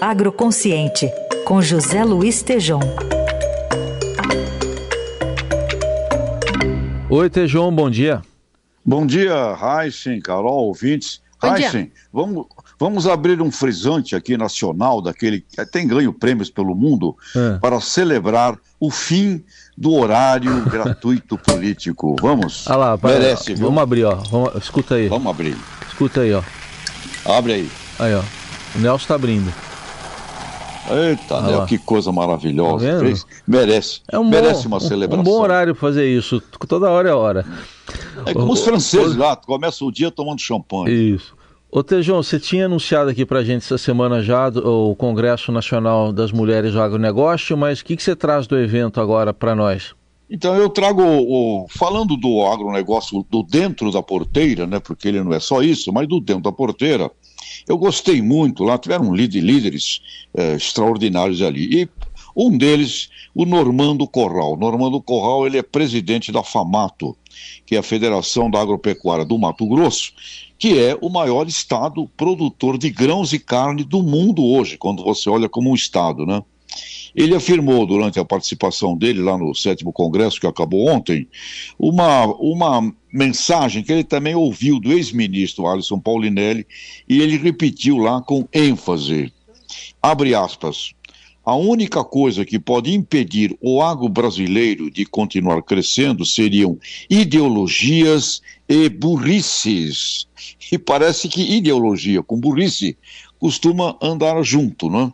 Agroconsciente, com José Luiz Tejom. Oi, Tejom, bom dia. Bom dia, Heisen, Carol, ouvintes. Heisen, vamos, vamos abrir um frisante aqui nacional, daquele que tem ganho prêmios pelo mundo, é. para celebrar o fim do horário gratuito político. Vamos? Ah lá, Merece, viu? Vamos abrir, ó. Vamos, escuta aí. Vamos abrir. Escuta aí, ó. Abre aí. Aí, ó. O Nelson está abrindo. Eita, Nel, que coisa maravilhosa. Tá merece. É um merece bom, uma celebração. Um bom horário fazer isso. Toda hora é hora. É como o, os franceses o, lá, começa o dia tomando champanhe. Isso. Ô Tejão, você tinha anunciado aqui pra gente essa semana já o Congresso Nacional das Mulheres do Agronegócio, mas o que, que você traz do evento agora para nós? Então eu trago, o, falando do agronegócio do dentro da porteira, né, porque ele não é só isso, mas do dentro da porteira, eu gostei muito, lá tiveram líderes é, extraordinários ali. E um deles, o Normando Corral. Normando Corral, ele é presidente da FAMATO, que é a Federação da Agropecuária do Mato Grosso, que é o maior estado produtor de grãos e carne do mundo hoje, quando você olha como um estado, né? Ele afirmou durante a participação dele lá no sétimo congresso que acabou ontem, uma, uma mensagem que ele também ouviu do ex-ministro Alisson Paulinelli e ele repetiu lá com ênfase. Abre aspas. A única coisa que pode impedir o agro brasileiro de continuar crescendo seriam ideologias e burrices. E parece que ideologia com burrice costuma andar junto, não é?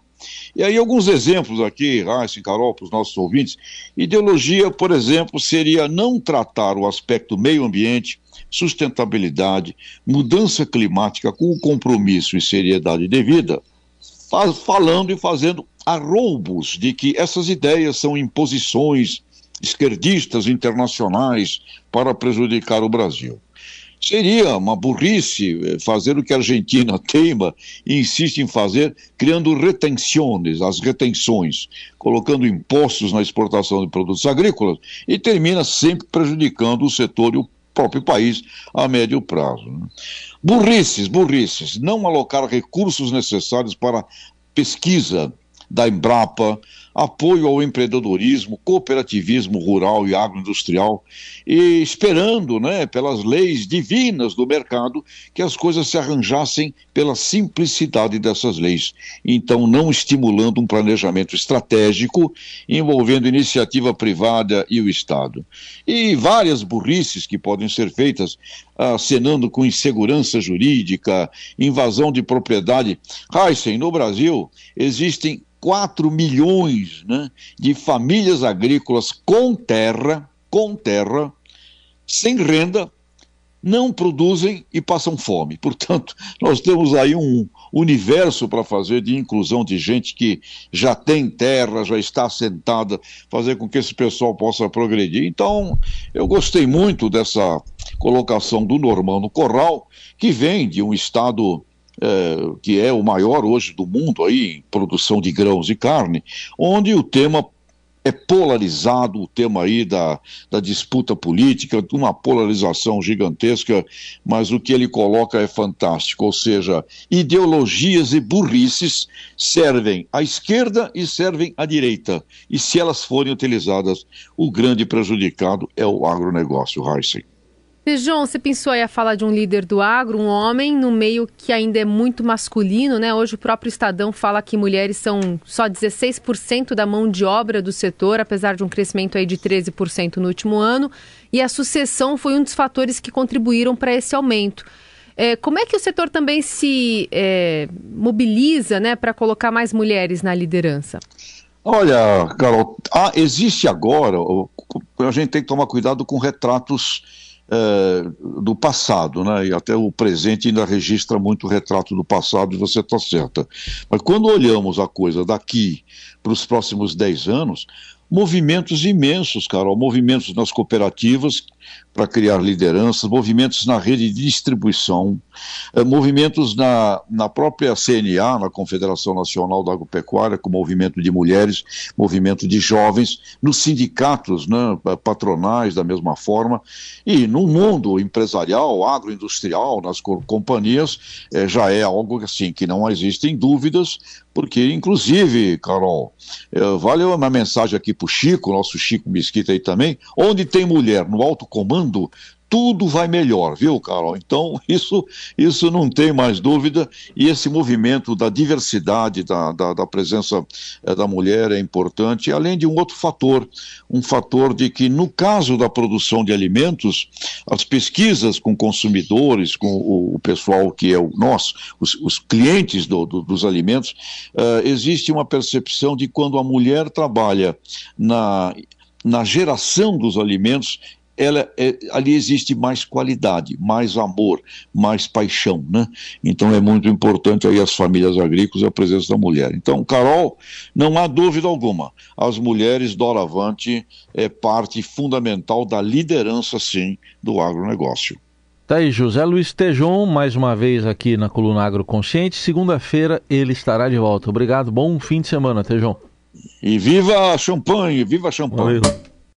E aí, alguns exemplos aqui, Raíssa e Carol, para os nossos ouvintes. Ideologia, por exemplo, seria não tratar o aspecto meio ambiente, sustentabilidade, mudança climática com o compromisso e seriedade devida, falando e fazendo arroubos de que essas ideias são imposições esquerdistas internacionais para prejudicar o Brasil. Seria uma burrice eh, fazer o que a Argentina teima e insiste em fazer, criando retenções, as retenções, colocando impostos na exportação de produtos agrícolas e termina sempre prejudicando o setor e o próprio país a médio prazo. Né? Burrices, burrices, não alocar recursos necessários para pesquisa da Embrapa, apoio ao empreendedorismo, cooperativismo rural e agroindustrial, e esperando, né, pelas leis divinas do mercado, que as coisas se arranjassem pela simplicidade dessas leis. Então, não estimulando um planejamento estratégico envolvendo iniciativa privada e o Estado. E várias burrices que podem ser feitas acenando com insegurança jurídica, invasão de propriedade. Heisen, no Brasil, existem 4 milhões né, de famílias agrícolas com terra, com terra, sem renda, não produzem e passam fome. Portanto, nós temos aí um universo para fazer de inclusão de gente que já tem terra, já está assentada, fazer com que esse pessoal possa progredir. Então, eu gostei muito dessa colocação do Normando Corral, que vem de um estado é, que é o maior hoje do mundo aí em produção de grãos e carne, onde o tema é polarizado, o tema aí da, da disputa política, uma polarização gigantesca, mas o que ele coloca é fantástico, ou seja, ideologias e burrices servem à esquerda e servem à direita, e se elas forem utilizadas, o grande prejudicado é o agronegócio, Heisen. João, você pensou aí a fala de um líder do agro, um homem, no meio que ainda é muito masculino, né? Hoje o próprio Estadão fala que mulheres são só 16% da mão de obra do setor, apesar de um crescimento aí de 13% no último ano, e a sucessão foi um dos fatores que contribuíram para esse aumento. É, como é que o setor também se é, mobiliza né, para colocar mais mulheres na liderança? Olha, Carol, ah, existe agora, a gente tem que tomar cuidado com retratos do passado, né? E até o presente ainda registra muito o retrato do passado, e você está certa. Mas quando olhamos a coisa daqui para os próximos 10 anos, movimentos imensos, Carol, movimentos nas cooperativas, para criar lideranças, movimentos na rede de distribuição, eh, movimentos na, na própria CNA, na Confederação Nacional da Agropecuária, com movimento de mulheres, movimento de jovens, nos sindicatos né, patronais da mesma forma, e no mundo empresarial, agroindustrial, nas companhias, eh, já é algo assim que não existem dúvidas, porque, inclusive, Carol, eh, vale uma mensagem aqui para Chico, nosso Chico Mesquita aí também, onde tem mulher no alto comando, tudo vai melhor, viu, Carol? Então, isso, isso não tem mais dúvida, e esse movimento da diversidade, da, da, da presença é, da mulher é importante, além de um outro fator, um fator de que, no caso da produção de alimentos, as pesquisas com consumidores, com o, o pessoal que é o nós, os, os clientes do, do, dos alimentos, uh, existe uma percepção de quando a mulher trabalha na na geração dos alimentos, ela é, ali existe mais qualidade, mais amor, mais paixão, né? Então é muito importante aí as famílias agrícolas e a presença da mulher. Então, Carol, não há dúvida alguma, as mulheres doravante é parte fundamental da liderança, sim, do agronegócio. Tá aí, José Luiz Tejon, mais uma vez aqui na Coluna Agroconsciente. Segunda-feira ele estará de volta. Obrigado, bom fim de semana, Tejon. E viva a champanhe, viva a champanhe. Valeu.